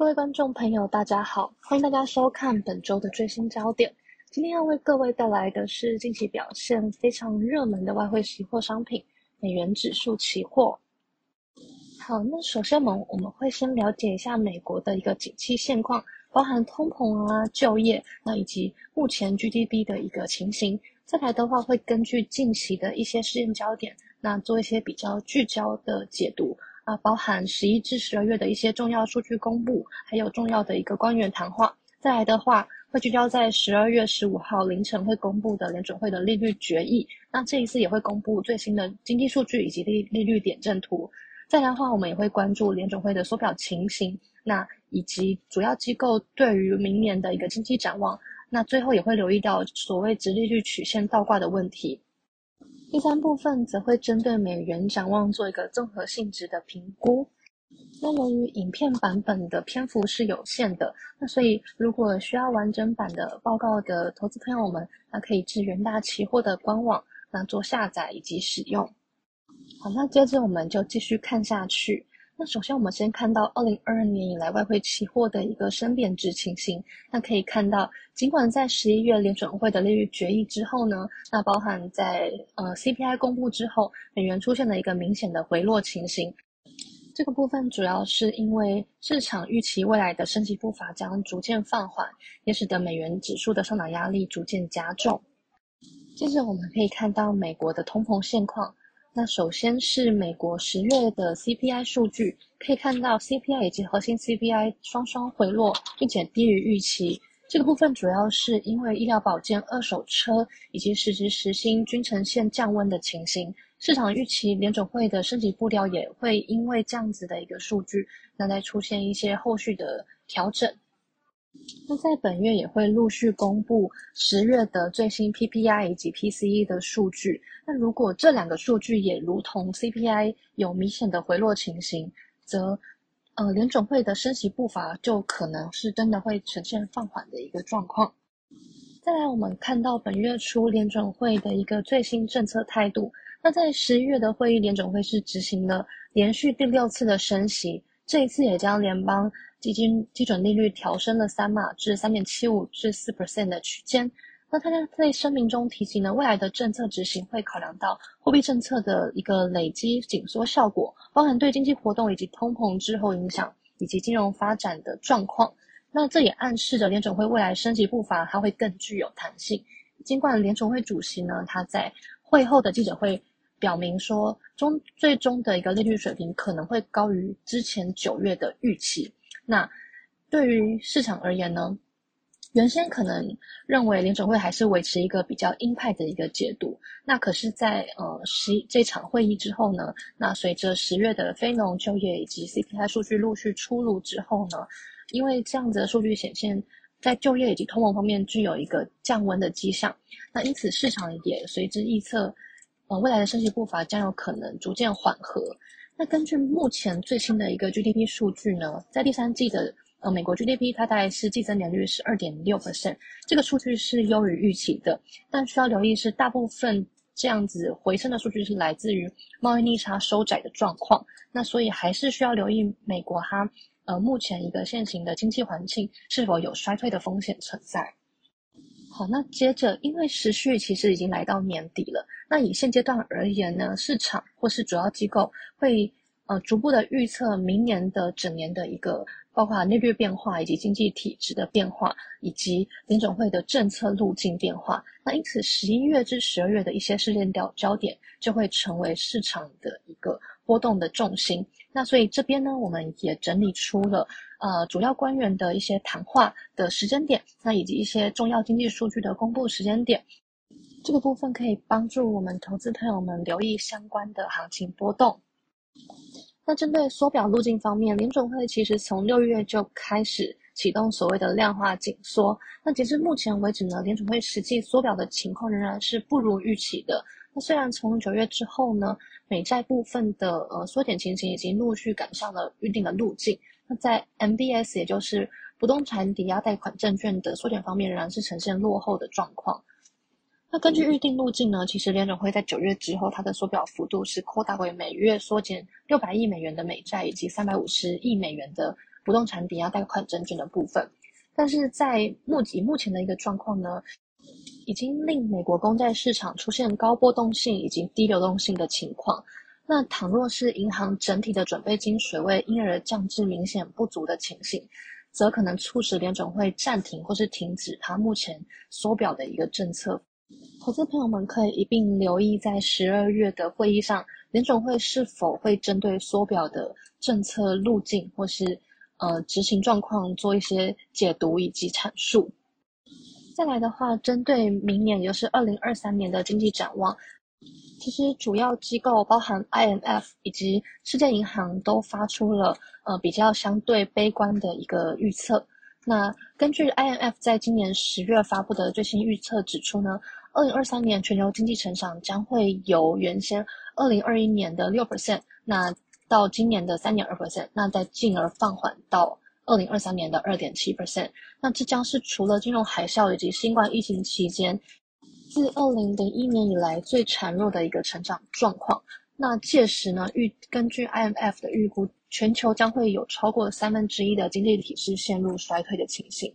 各位观众朋友，大家好，欢迎大家收看本周的最新焦点。今天要为各位带来的是近期表现非常热门的外汇期货商品——美元指数期货。好，那首先我们我们会先了解一下美国的一个景气现况，包含通膨啊、就业，那以及目前 GDP 的一个情形。再来的话，会根据近期的一些事件焦点，那做一些比较聚焦的解读。啊，包含十一至十二月的一些重要数据公布，还有重要的一个官员谈话。再来的话，会聚焦在十二月十五号凌晨会公布的联准会的利率决议。那这一次也会公布最新的经济数据以及利利率点阵图。再来的话，我们也会关注联准会的缩表情形，那以及主要机构对于明年的一个经济展望。那最后也会留意到所谓直利率曲线倒挂的问题。第三部分则会针对美元展望做一个综合性质的评估。那由于影片版本的篇幅是有限的，那所以如果需要完整版的报告的投资朋友们，那可以至元大期货的官网那做下载以及使用。好，那接着我们就继续看下去。那首先，我们先看到二零二二年以来外汇期货的一个升贬值情形。那可以看到，尽管在十一月联准会的利率决议之后呢，那包含在呃 CPI 公布之后，美元出现了一个明显的回落情形。这个部分主要是因为市场预期未来的升级步伐将逐渐放缓，也使得美元指数的上涨压力逐渐加重。接着，我们可以看到美国的通膨现况。那首先是美国十月的 CPI 数据，可以看到 CPI 以及核心 CPI 双双回落，并且低于预期。这个部分主要是因为医疗保健、二手车以及实质实薪均呈现降温的情形。市场预期联准会的升级步调也会因为这样子的一个数据，那再出现一些后续的调整。那在本月也会陆续公布十月的最新 PPI 以及 PCE 的数据。那如果这两个数据也如同 CPI 有明显的回落情形，则呃联总会的升息步伐就可能是真的会呈现放缓的一个状况。再来，我们看到本月初联准会的一个最新政策态度。那在十一月的会议，联准会是执行了连续第六次的升息，这一次也将联邦。基金基准利率调升了三码至三点七五至四 percent 的区间。那他在在声明中提及呢，未来的政策执行会考量到货币政策的一个累积紧缩效果，包含对经济活动以及通膨滞后影响，以及金融发展的状况。那这也暗示着联准会未来升级步伐它会更具有弹性。尽管联准会主席呢，他在会后的记者会表明说，中最终的一个利率水平可能会高于之前九月的预期。那对于市场而言呢，原先可能认为联准会还是维持一个比较鹰派的一个解读。那可是，在呃十这场会议之后呢，那随着十月的非农就业以及 CPI 数据陆续出炉之后呢，因为这样子的数据显现，在就业以及通膨方面具有一个降温的迹象。那因此市场也随之预测，呃未来的升息步伐将有可能逐渐缓和。那根据目前最新的一个 GDP 数据呢，在第三季的呃美国 GDP 它大概是季增年率是二点六 percent，这个数据是优于预期的。但需要留意是大部分这样子回升的数据是来自于贸易逆差收窄的状况。那所以还是需要留意美国它呃目前一个现行的经济环境是否有衰退的风险存在。好，那接着，因为时序其实已经来到年底了，那以现阶段而言呢，市场或是主要机构会呃逐步的预测明年的整年的一个包括利率变化以及经济体制的变化，以及联总会的政策路径变化。那因此，十一月至十二月的一些事件焦焦点就会成为市场的一个波动的重心。那所以这边呢，我们也整理出了。呃，主要官员的一些谈话的时间点，那以及一些重要经济数据的公布时间点，这个部分可以帮助我们投资朋友们留意相关的行情波动。那针对缩表路径方面，联总会其实从六月就开始启动所谓的量化紧缩。那截至目前为止呢，联总会实际缩表的情况仍然是不如预期的。那虽然从九月之后呢，美债部分的呃缩减情形已经陆续赶上了预定的路径。那在 MBS，也就是不动产抵押贷款证券的缩减方面，仍然是呈现落后的状况。那根据预定路径呢，其实联准会在九月之后，它的缩表幅度是扩大为每月缩减六百亿美元的美债，以及三百五十亿美元的不动产抵押贷款证券的部分。但是在目以目前的一个状况呢，已经令美国公债市场出现高波动性以及低流动性的情况。那倘若是银行整体的准备金水位因而降至明显不足的情形，则可能促使联准会暂停或是停止它目前缩表的一个政策。投资朋友们可以一并留意，在十二月的会议上，联准会是否会针对缩表的政策路径或是呃执行状况做一些解读以及阐述。再来的话，针对明年，也就是二零二三年的经济展望。其实主要机构包含 IMF 以及世界银行都发出了呃比较相对悲观的一个预测。那根据 IMF 在今年十月发布的最新预测指出呢，二零二三年全球经济成长将会由原先二零二一年的六 percent，那到今年的三点二 percent，那再进而放缓到二零二三年的二点七 percent。那这将是除了金融海啸以及新冠疫情期间。自二零零一年以来最孱弱的一个成长状况。那届时呢，预根据 IMF 的预估，全球将会有超过三分之一的经济体是陷入衰退的情形。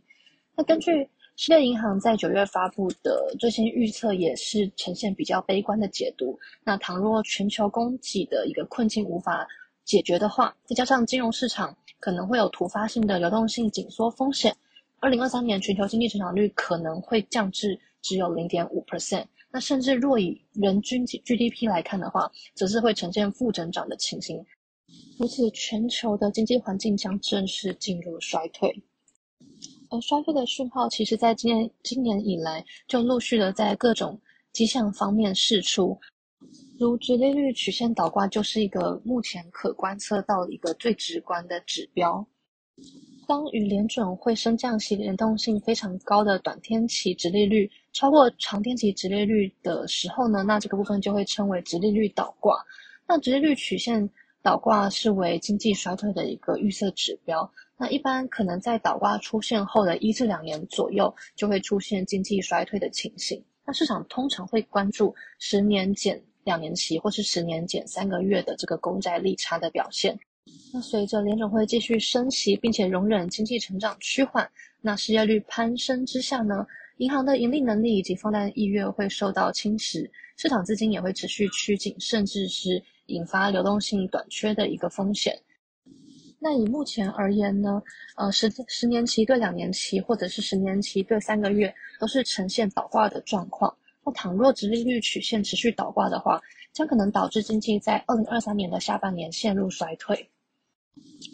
那根据世界银行在九月发布的最新预测，也是呈现比较悲观的解读。那倘若全球供给的一个困境无法解决的话，再加上金融市场可能会有突发性的流动性紧缩风险，二零二三年全球经济成长率可能会降至。只有零点五 percent，那甚至若以人均 GDP 来看的话，则是会呈现负增长的情形。如此，全球的经济环境将正式进入衰退。而衰退的讯号，其实在今年今年以来就陆续的在各种迹象方面释出，如直利率曲线倒挂，就是一个目前可观测到的一个最直观的指标。当与联准会升降息联动性非常高的短天期直利率超过长天期直利率的时候呢，那这个部分就会称为直利率倒挂。那直利率曲线倒挂是为经济衰退的一个预测指标。那一般可能在倒挂出现后的一至两年左右，就会出现经济衰退的情形。那市场通常会关注十年减两年期或是十年减三个月的这个公债利差的表现。那随着联总会继续升息，并且容忍经济成长趋缓，那失业率攀升之下呢，银行的盈利能力以及放贷意愿会受到侵蚀，市场资金也会持续趋紧，甚至是引发流动性短缺的一个风险。那以目前而言呢，呃，十十年期对两年期，或者是十年期对三个月，都是呈现倒挂的状况。那倘若直利率曲线持续倒挂的话，将可能导致经济在二零二三年的下半年陷入衰退。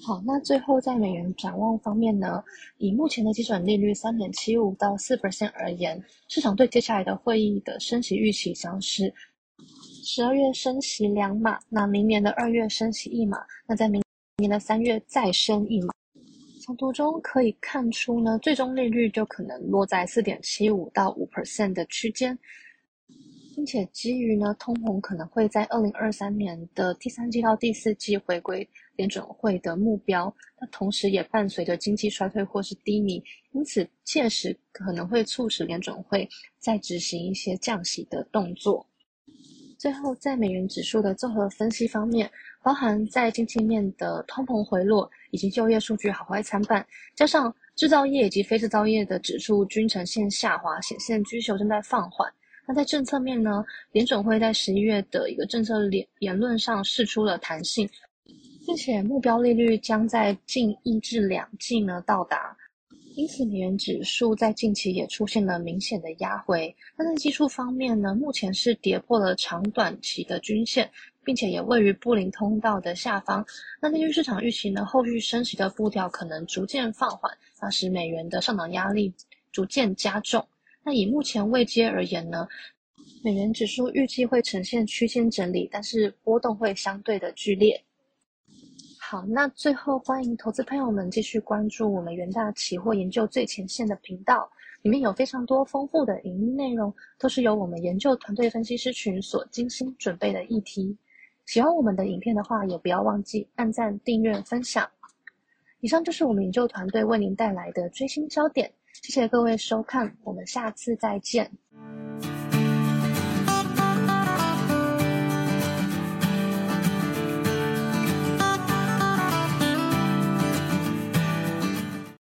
好，那最后在美元展望方面呢，以目前的基准利率三点七五到四 percent 而言，市场对接下来的会议的升息预期将是十二月升息两码，那明年的二月升息一码，那在明年的三月再升一码。从图中可以看出呢，最终利率就可能落在四点七五到五 percent 的区间。并且基于呢，通膨可能会在二零二三年的第三季到第四季回归联准会的目标，那同时也伴随着经济衰退或是低迷，因此届时可能会促使联准会再执行一些降息的动作。最后，在美元指数的综合分析方面，包含在经济面的通膨回落以及就业数据好坏参半，加上制造业以及非制造业的指数均呈现下滑，显现需求正在放缓。那在政策面呢？联准会在十一月的一个政策言言论上释出了弹性，并且目标利率将在近一至两季呢到达，因此美元指数在近期也出现了明显的压回。那在技术方面呢，目前是跌破了长短期的均线，并且也位于布林通道的下方。那根据市场预期呢，后续升息的步调可能逐渐放缓，那使美元的上涨压力逐渐加重。那以目前未接而言呢，美元指数预计会呈现区间整理，但是波动会相对的剧烈。好，那最后欢迎投资朋友们继续关注我们元大期货研究最前线的频道，里面有非常多丰富的影音内容，都是由我们研究团队分析师群所精心准备的议题。喜欢我们的影片的话，也不要忘记按赞、订阅、分享。以上就是我们研究团队为您带来的追星焦点。谢谢各位收看，我们下次再见。